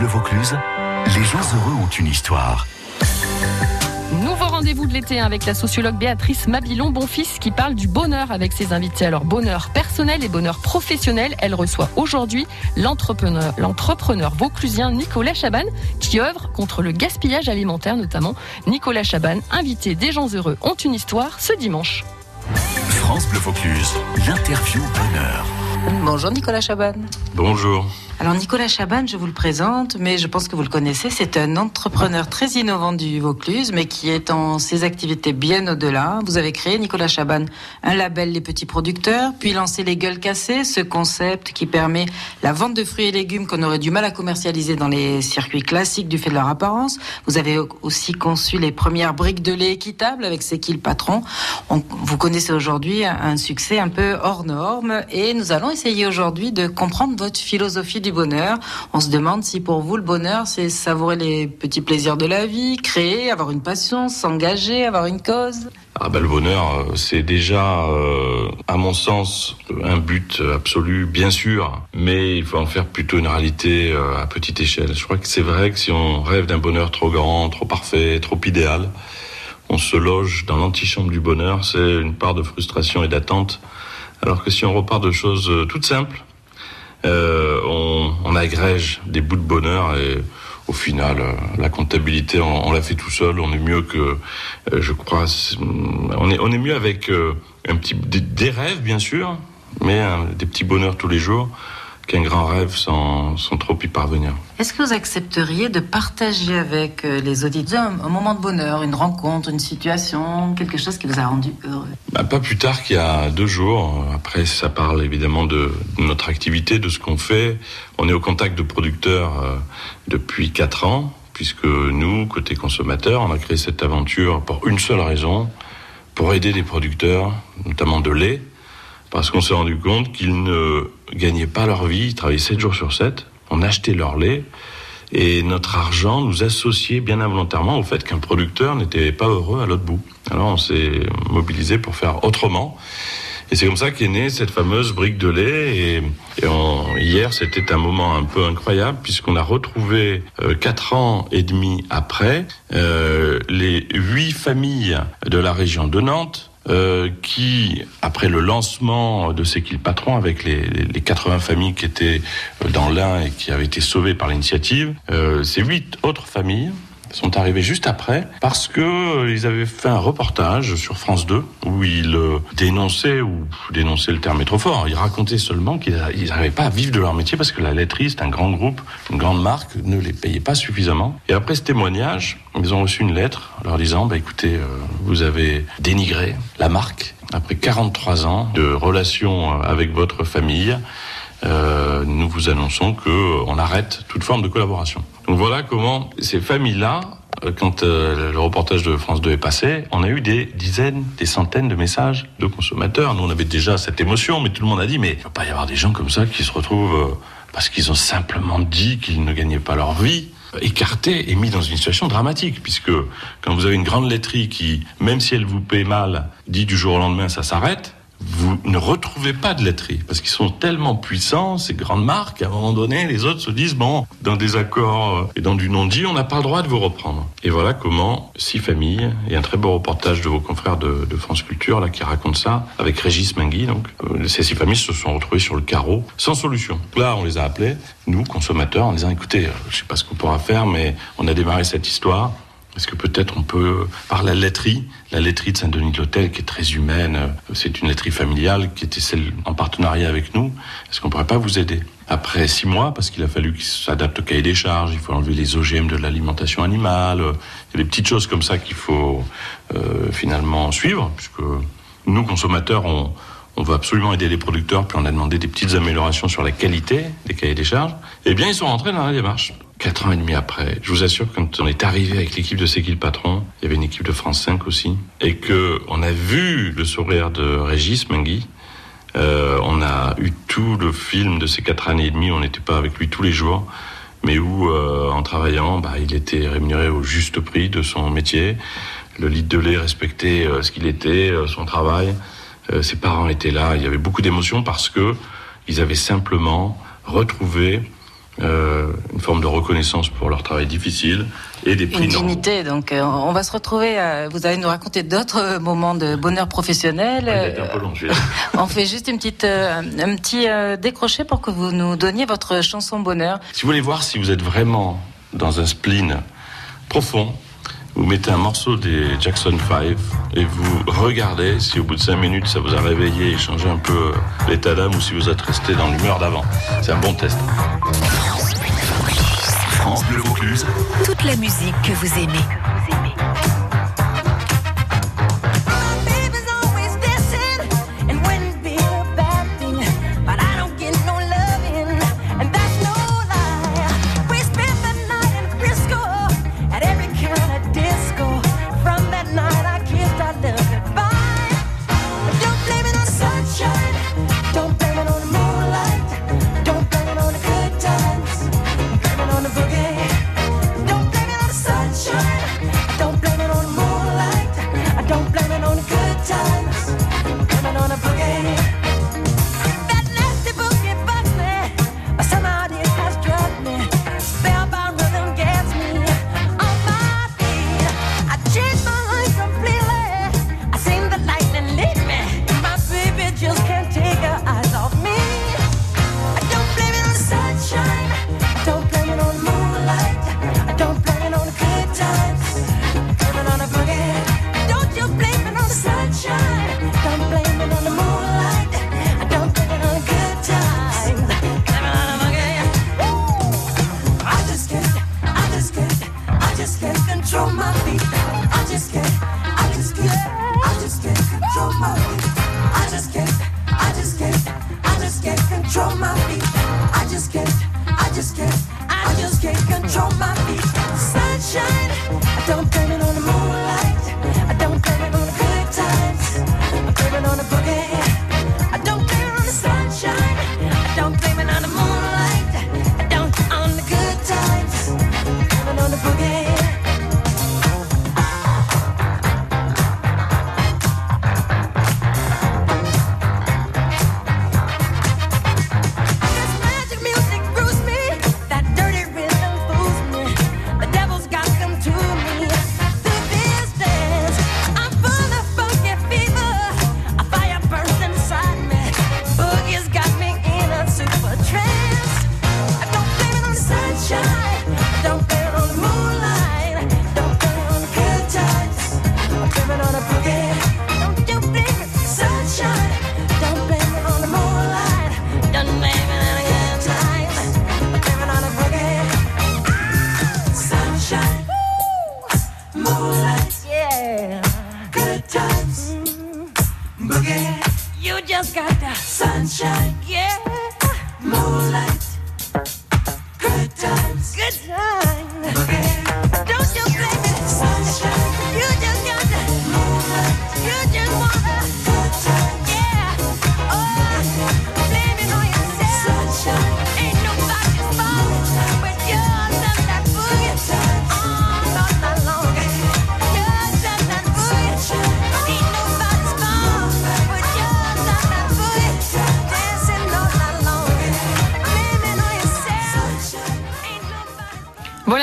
Bleu Vaucluse, les gens heureux ont une histoire. Nouveau rendez-vous de l'été avec la sociologue Béatrice Mabilon Bonfils qui parle du bonheur avec ses invités. Alors bonheur personnel et bonheur professionnel, elle reçoit aujourd'hui l'entrepreneur, l'entrepreneur vauclusien Nicolas Chaban qui œuvre contre le gaspillage alimentaire notamment. Nicolas Chaban, invité des gens heureux ont une histoire ce dimanche. France Bleu Vaucluse, l'interview bonheur. Bonjour Nicolas Chaban. Bonjour. Alors Nicolas Chaban, je vous le présente, mais je pense que vous le connaissez, c'est un entrepreneur très innovant du Vaucluse, mais qui est en ses activités bien au-delà. Vous avez créé, Nicolas Chaban, un label Les Petits Producteurs, puis lancé Les Gueules Cassées, ce concept qui permet la vente de fruits et légumes qu'on aurait du mal à commercialiser dans les circuits classiques du fait de leur apparence. Vous avez aussi conçu les premières briques de lait équitables avec C'est qui le patron On, Vous connaissez aujourd'hui un succès un peu hors norme et nous allons essayer aujourd'hui de comprendre votre philosophie du bonheur. On se demande si pour vous le bonheur, c'est savourer les petits plaisirs de la vie, créer, avoir une passion, s'engager, avoir une cause. Ah bah, le bonheur, euh, c'est déjà, euh, à mon sens, un but absolu, bien sûr, mais il faut en faire plutôt une réalité euh, à petite échelle. Je crois que c'est vrai que si on rêve d'un bonheur trop grand, trop parfait, trop idéal, on se loge dans l'antichambre du bonheur, c'est une part de frustration et d'attente. Alors que si on repart de choses toutes simples, on, on, agrège des bouts de bonheur et au final, euh, la comptabilité, on, la fait tout seul. On est mieux que, euh, je crois, on est, on est mieux avec euh, un petit des, des, rêves bien sûr, mais des petits bonheurs tous les jours qu'un grand rêve sans, sans, trop y parvenir. Est-ce que vous accepteriez de partager avec les auditeurs un, moment de bonheur, une rencontre, une situation, quelque chose qui vous a rendu heureux? Bah, Pas plus tard qu'il y a deux jours. Après, ça parle évidemment de, de notre activité, de ce qu'on fait. On est au contact de producteurs euh, depuis quatre ans, puisque nous, côté consommateurs, on a créé cette aventure pour une seule raison, pour aider les producteurs, notamment de lait, parce qu'on s'est rendu compte qu'ils ne gagnaient pas leur vie, ils travaillaient 7 jours sur 7, on achetait leur lait, et notre argent nous associait bien involontairement au fait qu'un producteur n'était pas heureux à l'autre bout. Alors on s'est mobilisé pour faire autrement. Et c'est comme ça qu'est née cette fameuse brique de lait. Et, on, hier, c'était un moment un peu incroyable puisqu'on a retrouvé euh, quatre ans et demi après euh, les huit familles de la région de Nantes euh, qui, après le lancement de C'est qui le patron, avec les, les 80 familles qui étaient dans l'un et qui avaient été sauvées par l'initiative, euh, ces huit autres familles sont arrivés juste après parce que euh, ils avaient fait un reportage sur France 2 où ils euh, dénonçaient ou dénonçaient le terme est trop fort. Ils racontaient seulement qu'ils n'arrivaient pas à vivre de leur métier parce que la laiterie c'est un grand groupe, une grande marque ne les payait pas suffisamment. Et après ce témoignage, ils ont reçu une lettre leur disant bah écoutez, euh, vous avez dénigré la marque après 43 ans de relations avec votre famille. Nous vous annonçons que on arrête toute forme de collaboration. Donc voilà comment ces familles-là, quand euh, le reportage de France 2 est passé, on a eu des dizaines, des centaines de messages de consommateurs. Nous, on avait déjà cette émotion, mais tout le monde a dit, mais il ne va pas y avoir des gens comme ça qui se retrouvent euh, parce qu'ils ont simplement dit qu'ils ne gagnaient pas leur vie écartés et mis dans une situation dramatique, puisque quand vous avez une grande laiterie qui, même si elle vous paie mal, dit du jour au lendemain ça s'arrête, vous ne retrouvez pas de laiterie parce qu'ils sont tellement puissants, ces grandes marques, à un moment donné, les autres se disent bon, dans des accords et dans du non-dit, on n'a pas le droit de vous reprendre. Et voilà comment six familles et un très beau reportage de vos confrères de, France Culture là qui raconte ça avec Régis Mingui. Donc euh, ces six familles se sont retrouvées sur le carreau sans solution. Là, on les a appelés, nous consommateurs, en disant écoutez, je sais pas ce qu'on pourra faire, mais on a démarré cette histoire. Est-ce que peut-être on peut, par la laiterie, la laiterie de Saint-Denis de l'Hôtel, qui est très humaine, c'est une laiterie familiale qui était celle en partenariat avec nous, est-ce qu'on pourrait pas vous aider? Après six mois, parce qu'il a fallu qu'il s'adapte au cahier des charges, il faut enlever les OGM de l'alimentation animale, il y a des petites choses comme ça qu'il faut euh, finalement suivre, puisque nous, consommateurs, on, on veut absolument aider les producteurs, puis on a demandé des petites améliorations sur la qualité des cahiers des charges, eh bien, ils sont rentrés dans la démarche. Quatre ans et demi après, je vous assure, quand on est arrivé avec l'équipe de C'est patron, il y avait une équipe de France 5 aussi, et que on a vu le sourire de Régis Mengui, euh, on a eu tout le film de ces quatre années et demie, on n'était pas avec lui tous les jours, mais où, euh, en travaillant, bah, il était rémunéré au juste prix de son métier, le litre de lait respectait euh, ce qu'il était, son travail, ses parents étaient là, il y avait beaucoup d'émotions parce que ils avaient simplement retrouvé euh, une forme de reconnaissance pour leur travail difficile et des prix Une dignité. Donc, euh, on va se retrouver. euh, vous allez nous raconter d'autres moments de bonheur professionnel. Un peu long, on fait juste une petite, euh, un petit décroché pour que vous nous donniez votre chanson bonheur. Si vous voulez voir si vous êtes vraiment dans un spleen profond, vous mettez un morceau des Jackson 5 et vous regardez si au bout de 5 minutes ça vous a réveillé et changé un peu l'état d'âme ou si vous êtes resté dans l'humeur d'avant. C'est un bon test. France Bleu Vaucluse. Toute la musique que vous aimez.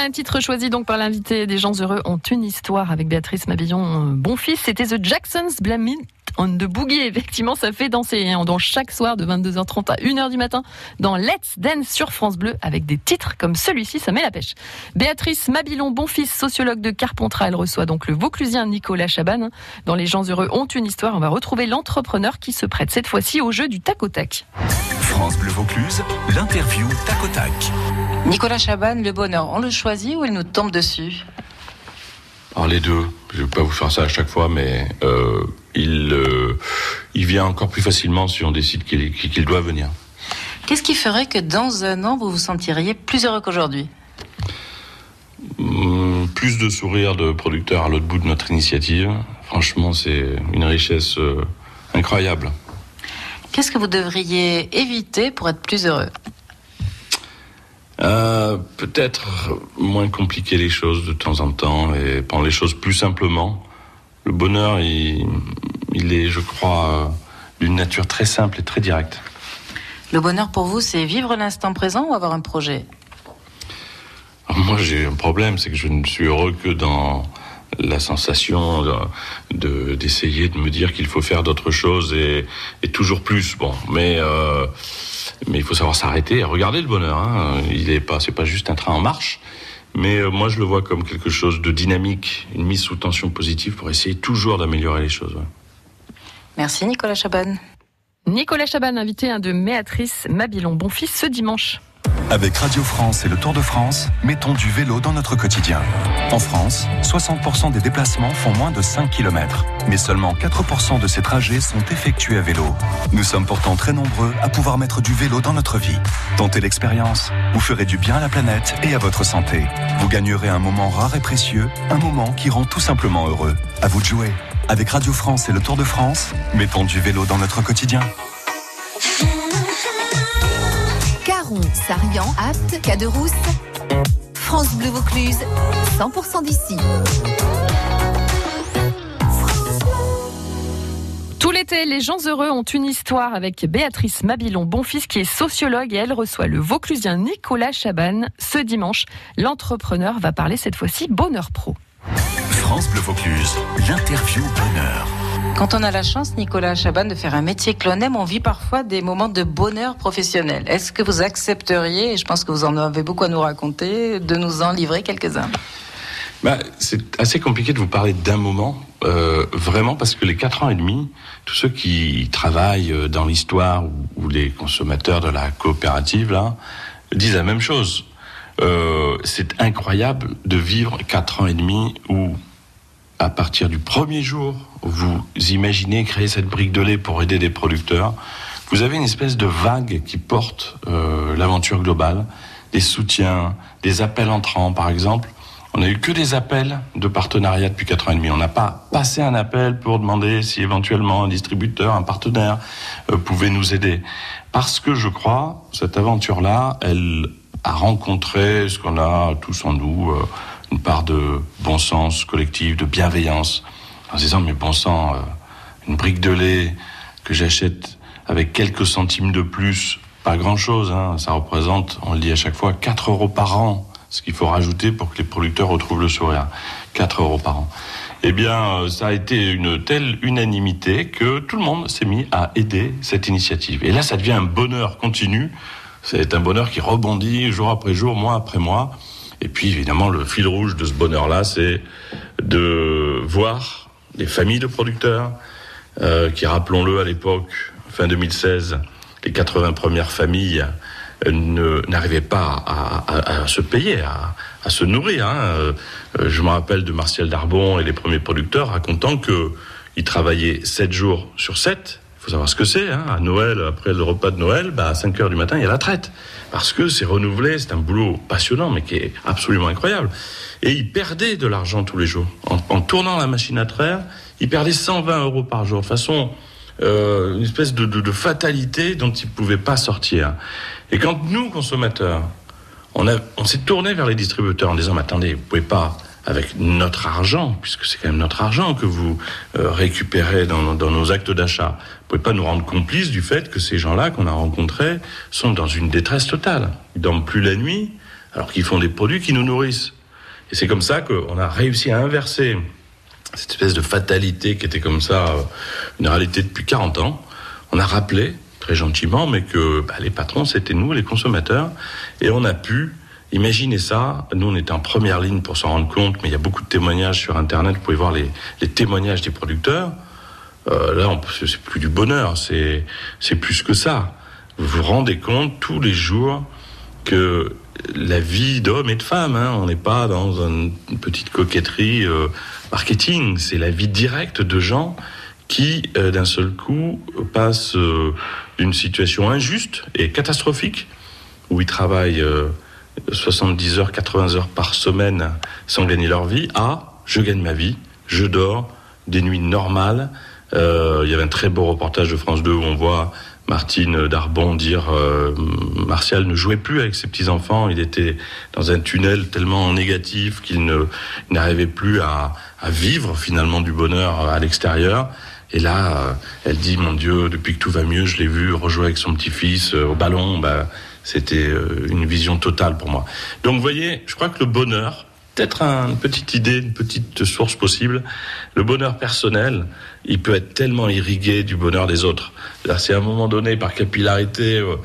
Un titre choisi donc par l'invité des gens heureux ont une histoire avec Béatrice Mabillon euh, Bonfils. C'était The Jacksons Blame It on the Boogie. Effectivement, ça fait danser hein, dans chaque soir de 22h30 à 1h du matin dans Let's Dance sur France Bleu avec des titres comme celui-ci, ça met la pêche. Béatrice Mabillon Bonfils, sociologue de Carpentras, elle reçoit donc le Vauclusien Nicolas Chaban. Dans Les gens heureux ont une histoire, on va retrouver l'entrepreneur qui se prête cette fois-ci au jeu du tac au tac. France Bleu Vaucluse, l'interview tac au tac. Nicolas Chaban, le bonheur, on le choisit ou il nous tombe dessus Alors les deux, je vais pas vous faire ça à chaque fois, mais euh, il, euh, il vient encore plus facilement si on décide qu'il doit venir. Qu'est-ce qui ferait que dans un an, vous vous sentiriez plus heureux qu'aujourd'hui Hum, plus de sourires de producteurs à l'autre bout de notre initiative. Franchement, c'est une richesse euh, incroyable. Qu'est-ce que vous devriez éviter pour être plus heureux Euh, Peut-être moins compliquer les choses de temps en temps et prendre les choses plus simplement. Le bonheur, il, il est, je crois, euh, d'une nature très simple et très directe. Le bonheur pour vous, c'est vivre l'instant présent ou avoir un projet? Moi j'ai un problème, c'est que je ne suis heureux que dans la sensation de- de d'essayer de, me dire qu'il faut faire d'autres choses et, et toujours plus. Bon, mais euh, mais il faut savoir s'arrêter et regarder le bonheur. Hein. Il est pas, c'est pas juste un train en marche. Mais euh, moi, je le vois comme quelque chose de dynamique, une mise sous tension positive pour essayer toujours d'améliorer les choses. ouais. Merci Nicolas Chaban. Nicolas Chaban, invité de Béatrice Mabilon Bonfils ce dimanche. Avec Radio France et le Tour de France, mettons du vélo dans notre quotidien. En France, 60% des déplacements font moins de 5 km, mais seulement 4% de ces trajets sont effectués à vélo. Nous sommes pourtant très nombreux à pouvoir mettre du vélo dans notre vie. Tentez l'expérience, vous ferez du bien à la planète et à votre santé. Vous gagnerez un moment rare et précieux, un moment qui rend tout simplement heureux. À vous de jouer. Avec Radio France et le Tour de France, mettons du vélo dans notre quotidien. Sarian, Apt, Caderousse. France Bleu Vaucluse, 100% d'ici. Tout l'été, les gens heureux ont une histoire avec Béatrice Mabilon Bonfils qui est sociologue et elle reçoit le Vauclusien Nicolas Chaban ce dimanche. L'entrepreneur va parler cette fois-ci bonheur pro. France Bleu Vaucluse, l'interview bonheur. Quand on a la chance, Nicolas Chaban, de faire un métier que on vit parfois des moments de bonheur professionnel. Est-ce que vous accepteriez, et je pense que vous en avez beaucoup à nous raconter, de nous en livrer quelques-uns? Bah, c'est assez compliqué de vous parler d'un moment, euh, vraiment, parce que les quatre ans et demi, tous ceux qui travaillent euh, dans l'histoire ou, les consommateurs de la coopérative là disent la même chose. Euh, c'est incroyable de vivre quatre ans et demi où, à partir du premier jour, vous imaginez créer cette brique de lait pour aider des producteurs. Vous avez une espèce de vague qui porte euh, l'aventure globale, des soutiens, des appels entrants, par exemple. On n'a eu que des appels de partenariat depuis 4 ans et demi. On n'a pas passé un appel pour demander si éventuellement un distributeur, un partenaire euh, pouvait nous aider. Parce que je crois, cette aventure-là, elle a rencontré ce qu'on a tous en nous, euh, une part de bon sens collectif, de bienveillance, en se disant, mais bon sang, euh, une brique de lait que j'achète avec quelques centimes de plus, pas grand-chose, hein, ça représente, on le dit à chaque fois, 4 euros par an, ce qu'il faut rajouter pour que les producteurs retrouvent le sourire. 4 euros par an. Eh bien, euh, ça a été une telle unanimité que tout le monde s'est mis à aider cette initiative. Et là, ça devient un bonheur continu. C'est un bonheur qui rebondit jour après jour, mois après mois. Et puis, évidemment, le fil rouge de ce bonheur-là, c'est de voir les familles de producteurs, euh, qui, rappelons-le, à l'époque, fin 2016, les 80 premières familles euh, n'arrivaient pas à, se payer, à, se nourrir. hein. Euh, Je me rappelle de Martial Darbon et les premiers producteurs racontant que ils travaillaient 7 jours sur 7. Il faut savoir ce que c'est. Hein. À Noël, après le repas de Noël, bah, à 5 heures du matin, il y a la traite. Parce que c'est renouvelé, c'est un boulot passionnant, mais qui est absolument incroyable. Et ils perdaient de l'argent tous les jours. En, tournant la machine à traire, ils perdaient 120 euros par jour. De façon, euh, une espèce de, fatalité dont ils ne pouvaient pas sortir. Et quand nous, consommateurs, on, on s'est tourné vers les distributeurs en disant, mais attendez, vous pouvez pas, avec notre argent, puisque c'est quand même notre argent que vous euh, récupérez dans, dans nos actes d'achat, vous pouvez pas nous rendre complices du fait que ces gens-là qu'on a rencontrés sont dans une détresse totale. Ils dorment plus la nuit, alors qu'ils font des produits qui nous nourrissent. Et c'est comme ça qu'on a réussi à inverser cette espèce de fatalité qui était comme ça, euh, une réalité depuis 40 ans. On a rappelé, très gentiment, mais que bah, les patrons, c'était nous, les consommateurs, et on a pu imaginer ça. Nous, on était en première ligne pour s'en rendre compte, mais il y a beaucoup de témoignages sur Internet, vous pouvez voir les, témoignages des producteurs. Euh, là, c'est plus du bonheur, c'est plus que ça. Vous vous rendez compte tous les jours que la vie d'homme et de femme, hein, on n'est pas dans une petite coquetterie euh, marketing, c'est la vie directe de gens qui, euh, d'un seul coup, passent euh, d'une situation injuste et catastrophique, où ils travaillent euh, 70 heures, 80 heures par semaine sans gagner leur vie, à je gagne ma vie, je dors, des nuits normales. Euh, il y avait un très beau reportage de France 2 où on voit Martine Darbon dire euh, Martial ne jouait plus avec ses petits enfants, il était dans un tunnel tellement négatif qu'il n'arrivait plus à, vivre finalement du bonheur à l'extérieur. Et là, euh, elle dit mon Dieu, depuis que tout va mieux, je l'ai vu rejouer avec son petit-fils au ballon. Bah, C'était euh, une vision totale pour moi. Donc, vous voyez, je crois que le bonheur, peut-être un- une petite idée, une petite source possible. Le bonheur personnel, il peut être tellement irrigué du bonheur des autres. Si à un moment donné, par capillarité, euh,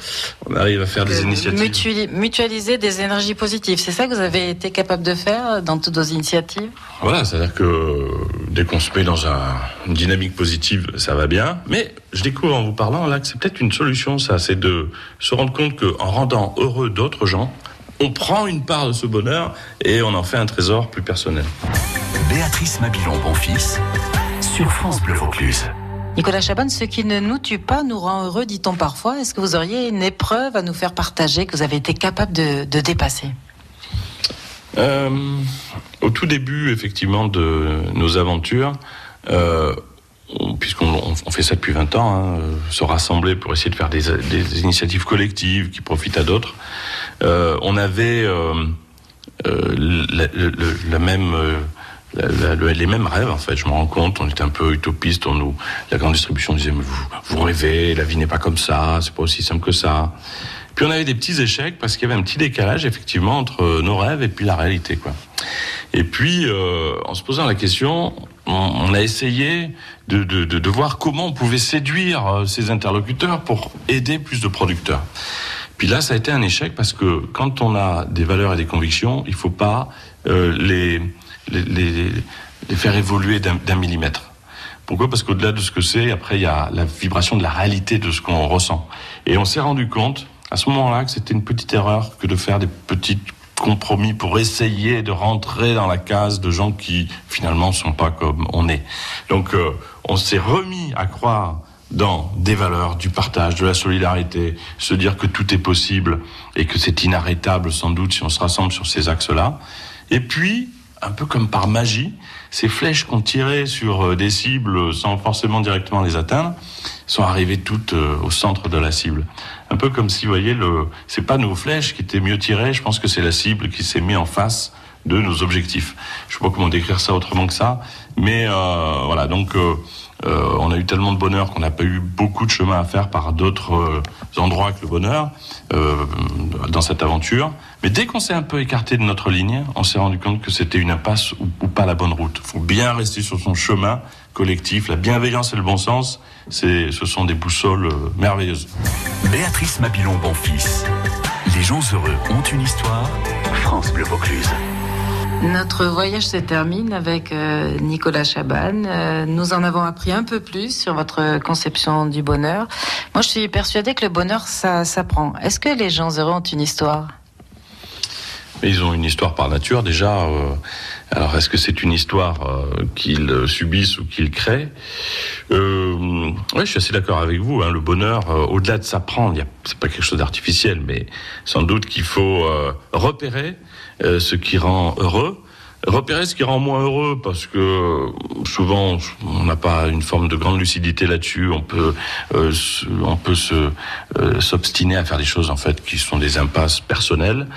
on arrive à faire des initiatives. mutuali- mutualiser des énergies positives, c'est ça que vous avez été capable de faire dans toutes vos initiatives? Voilà, c'est-à-dire que dès qu'on se met dans un- une dynamique positive, ça va bien. Mais je découvre en vous parlant là que c'est peut-être une solution, ça, c'est de se rendre compte qu'en rendant heureux d'autres gens, on prend une part de ce bonheur et on en fait un trésor plus personnel. Béatrice Mabilon, bon fils, sur France Bleu Vaucluse. Nicolas Chaban, ce qui ne nous tue pas nous rend heureux, dit-on parfois. Est-ce que vous auriez une épreuve à nous faire partager que vous avez été capable de, de dépasser? Euh, au tout début, effectivement, de nos aventures, euh, on- puisqu'on on- on fait ça depuis 20 ans, hein, euh, se rassembler pour essayer de faire des, des initiatives collectives qui profitent à d'autres, euh, on avait euh, euh, euh, la- le- les mêmes rêves en fait, je me rends compte, on était un peu utopiste, on nous, la grande distribution disait mais vous, vous rêvez, la vie n'est pas comme ça, c'est pas aussi simple que ça. Puis on avait des petits échecs parce qu'il y avait un petit décalage effectivement entre euh, nos rêves et puis la réalité quoi. Et puis euh, en se posant la question, on, on a essayé de, de, voir comment on pouvait séduire euh, ces interlocuteurs pour aider plus de producteurs. Puis là, ça a été un échec parce que quand on a des valeurs et des convictions, il faut pas euh, les, les, faire évoluer d'un millimètre. Pourquoi? Parce qu'au-delà de ce que c'est, après, il y a la vibration de la réalité de ce qu'on ressent. Et on s'est rendu compte, à ce moment-là, que c'était une petite erreur que de faire des petits compromis pour essayer de rentrer dans la case de gens qui, finalement, sont pas comme on est. Donc, euh, on s'est remis à croire dans des valeurs, du partage, de la solidarité, se dire que tout est possible et que c'est inarrêtable sans doute si on se rassemble sur ces axes-là. Et puis, un peu comme par magie, ces flèches qu'on tirait sur euh, des cibles sans forcément directement les atteindre sont arrivées toutes euh, au centre de la cible. Un peu comme si, vous voyez, le, c'est pas nos flèches qui étaient mieux tirées, je pense que c'est la cible qui s'est mise en face de nos objectifs. Je sais pas comment décrire ça autrement que ça, mais euh, voilà. Donc, euh, euh, on a eu tellement de bonheur qu'on n'a pas eu beaucoup de chemin à faire par d'autres euh, endroits que le bonheur euh, dans cette aventure. Mais dès qu'on s'est un peu écarté de notre ligne, on s'est rendu compte que c'était une impasse ou, ou pas la bonne route. Il faut bien rester sur son chemin collectif. La bienveillance et le bon sens, ce sont des boussoles merveilleuses. Béatrice Mabilon, bon fils. Les gens heureux ont une histoire. France Bleu Vaucluse. Notre voyage se termine avec euh, Nicolas Chaban. Euh, nous en avons appris un peu plus sur votre conception du bonheur. Moi, je suis persuadée que le bonheur, ça s'apprend. Est-ce que les gens heureux ont une histoire? Ils ont une histoire par nature déjà. euh, alors est-ce que c'est une histoire euh, qu'ils euh, subissent ou qu'ils créent euh, Oui, je suis assez d'accord avec vous. Hein, le bonheur, euh, au-delà de s'apprendre, c'est pas quelque chose d'artificiel, mais sans doute qu'il faut euh, repérer ce qui rend heureux. Repérer ce qui rend moins heureux parce que souvent on n'a pas une forme de grande lucidité là-dessus. On peut, on peut se s'obstiner à faire des choses en fait qui sont des impasses personnelles.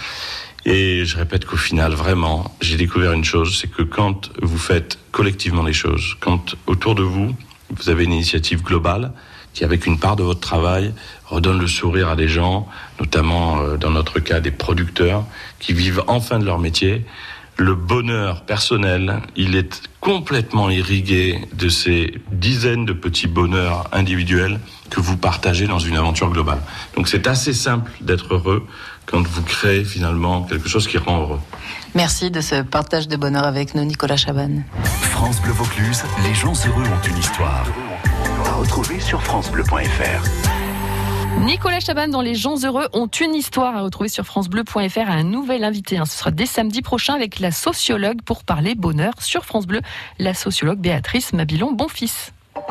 Et je répète qu'au final, vraiment, j'ai découvert une chose, c'est que quand vous faites collectivement les choses, quand autour de vous, vous avez une initiative globale qui, avec une part de votre travail, redonne le sourire à des gens, notamment euh, dans notre cas des producteurs, qui vivent enfin de leur métier, le bonheur personnel, il est complètement irrigué de ces dizaines de petits bonheurs individuels que vous partagez dans une aventure globale. Donc c'est assez simple d'être heureux quand vous créez finalement quelque chose qui rend heureux. Merci de ce partage de bonheur avec nous, Nicolas Chaban. France Bleu Vaucluse, les gens heureux ont une histoire. À retrouver sur FranceBleu.fr. Nicolas Chaban dans Les gens heureux ont une histoire à retrouver sur francebleu.fr à un nouvel invité. hein. Ce sera dès samedi prochain avec la sociologue pour parler bonheur sur France Bleu, la sociologue Béatrice Mabilon Bonfils.